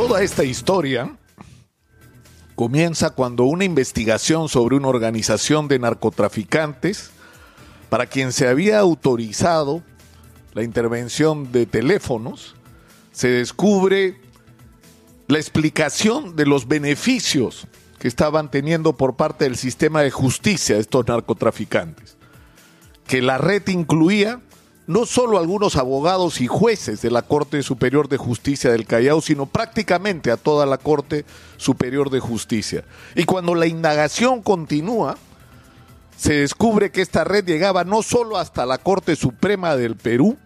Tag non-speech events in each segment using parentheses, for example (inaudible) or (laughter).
Toda esta historia comienza cuando una investigación sobre una organización de narcotraficantes, para quien se había autorizado la intervención de teléfonos, se descubre la explicación de los beneficios que estaban teniendo por parte del sistema de justicia estos narcotraficantes. Que la red incluía no solo algunos abogados y jueces de la Corte Superior de Justicia del Callao, sino prácticamente a toda la Corte Superior de Justicia. Y cuando la indagación continúa, se descubre que esta red llegaba no solo hasta la Corte Suprema del Perú,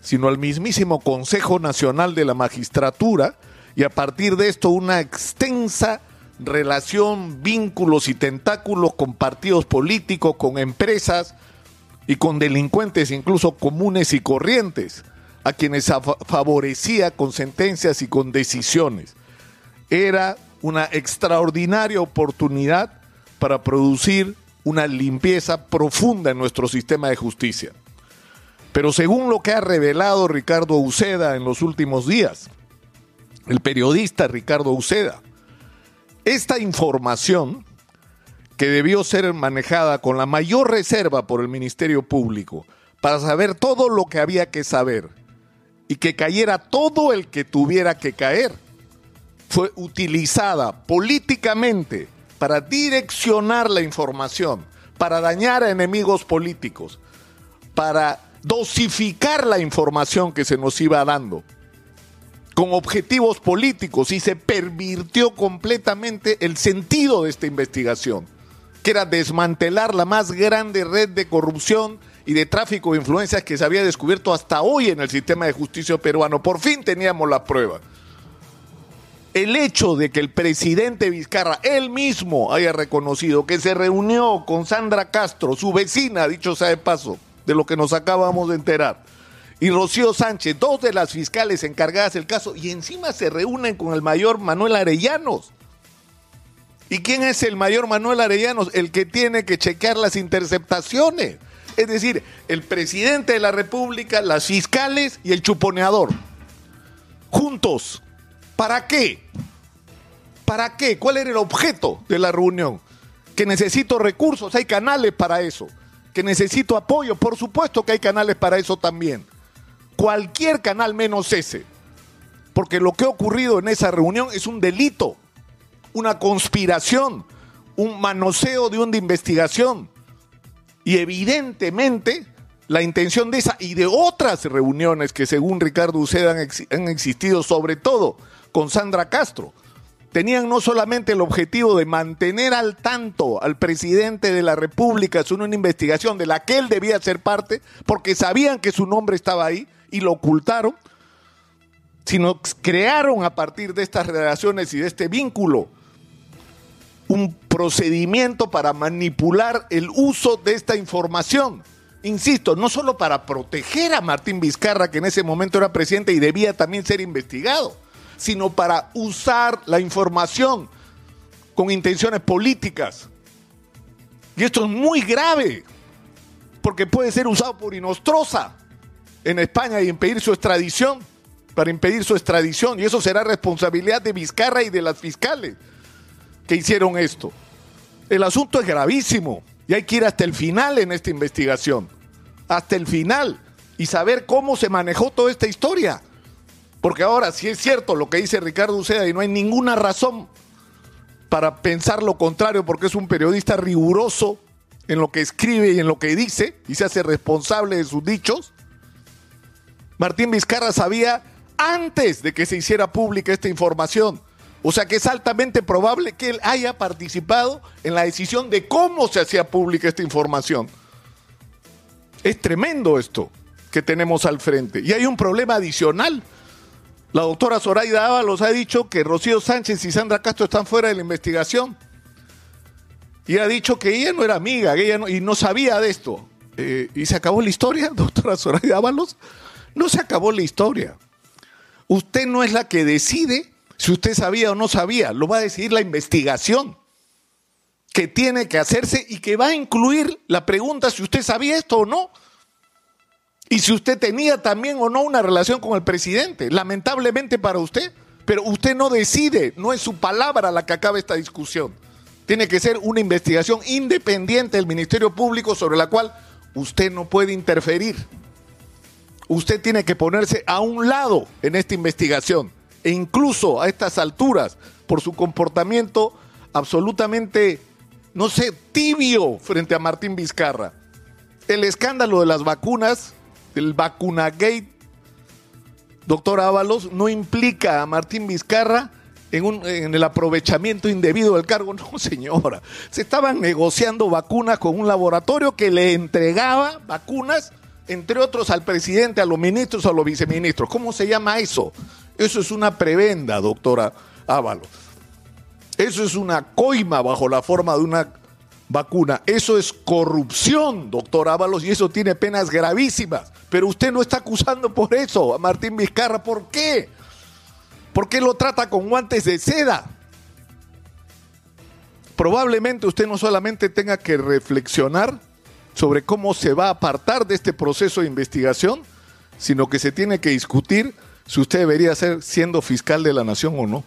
sino al mismísimo Consejo Nacional de la Magistratura, y a partir de esto una extensa relación, vínculos y tentáculos con partidos políticos, con empresas, y con delincuentes incluso comunes y corrientes, a quienes favorecía con sentencias y con decisiones. Era una extraordinaria oportunidad para producir una limpieza profunda en nuestro sistema de justicia. Pero según lo que ha revelado Ricardo Uceda en los últimos días, el periodista Ricardo Uceda, esta información que debió ser manejada con la mayor reserva por el Ministerio Público para saber todo lo que había que saber y que cayera todo el que tuviera que caer, fue utilizada políticamente para direccionar la información, para dañar a enemigos políticos, para dosificar la información que se nos iba dando con objetivos políticos y se pervirtió completamente el sentido de esta investigación que era desmantelar la más grande red de corrupción y de tráfico de influencias que se había descubierto hasta hoy en el sistema de justicia peruano. Por fin teníamos la prueba. El hecho de que el presidente Vizcarra, él mismo, haya reconocido que se reunió con Sandra Castro, su vecina, dicho sea de paso, de lo que nos acabamos de enterar, y Rocío Sánchez, dos de las fiscales encargadas del caso, y encima se reúnen con el mayor Manuel Arellanos ¿Y quién es el mayor Manuel Arellanos? El que tiene que chequear las interceptaciones. Es decir, el presidente de la República, las fiscales y el chuponeador. Juntos. ¿Para qué? ¿Para qué? ¿Cuál era el objeto de la reunión? Que necesito recursos, hay canales para eso. Que necesito apoyo, por supuesto que hay canales para eso también. Cualquier canal menos ese. Porque lo que ha ocurrido en esa reunión es un delito una conspiración, un manoseo de una investigación. Y evidentemente la intención de esa y de otras reuniones que según Ricardo Uceda han, existido, sobre todo con Sandra Castro, tenían no solamente el objetivo de mantener al tanto al presidente de la República sobre una investigación de la que él debía ser parte, porque sabían que su nombre estaba ahí y lo ocultaron, sino crearon a partir de estas relaciones y de este vínculo un procedimiento para manipular el uso de esta información. Insisto, no solo para proteger a Martín Vizcarra, que en ese momento era presidente y debía también ser investigado, sino para usar la información con intenciones políticas. Y esto es muy grave, porque puede ser usado por Inostroza en España y impedir su extradición, para impedir su extradición, y eso será responsabilidad de Vizcarra y de las fiscales que hicieron esto. El asunto es gravísimo y hay que ir hasta el final en esta investigación. Hasta el final y saber cómo se manejó toda esta historia. Porque ahora, si es cierto lo que dice Ricardo Uceda y no hay ninguna razón para pensar lo contrario, porque es un periodista riguroso en lo que escribe y en lo que dice y se hace responsable de sus dichos, Martín Vizcarra sabía antes de que se hiciera pública esta información o sea que es altamente probable que él haya participado en la decisión de cómo se hacía pública esta información. Es tremendo esto que tenemos al frente. Y hay un problema adicional. La doctora Zoraida Ábalos ha dicho que Rocío Sánchez y Sandra Castro están fuera de la investigación. Y ha dicho que ella no era amiga ella y no sabía de esto. Eh, ¿Y se acabó la historia, (laughs) doctora Zoraida Ábalos? No se acabó la historia. Usted no es la que decide si usted sabía o no sabía, lo va a decidir la investigación que tiene que hacerse y que va a incluir la pregunta si usted sabía esto o no. Y si usted tenía también o no una relación con el presidente. Lamentablemente para usted, Pero usted no decide, no es su palabra la que acaba esta discusión. Tiene que ser una investigación independiente del Ministerio Público sobre la cual usted no puede interferir. Usted tiene que ponerse a un lado en esta investigación. E incluso a estas alturas, por su comportamiento absolutamente, no sé, tibio frente a Martín Vizcarra. El escándalo de las vacunas, el vacunagate, doctor Ábalos, no implica a Martín Vizcarra en, un, en, el aprovechamiento indebido del cargo. (laughs) No, señora. Se estaban negociando vacunas con un laboratorio que le entregaba vacunas, entre otros al presidente, a los ministros, a los viceministros. ¿Cómo se llama eso? Eso es una prebenda, doctora Ábalos. Eso es una coima bajo la forma de una vacuna. Eso es corrupción, doctor Ábalos, y eso tiene penas gravísimas. Pero usted no está acusando por eso a Martín Vizcarra. ¿Por qué? ¿Por qué lo trata con guantes de seda? Probablemente usted no solamente tenga que reflexionar sobre cómo se va a apartar de este proceso de investigación, sino que se tiene que discutir si usted debería ser siendo fiscal de la nación o no.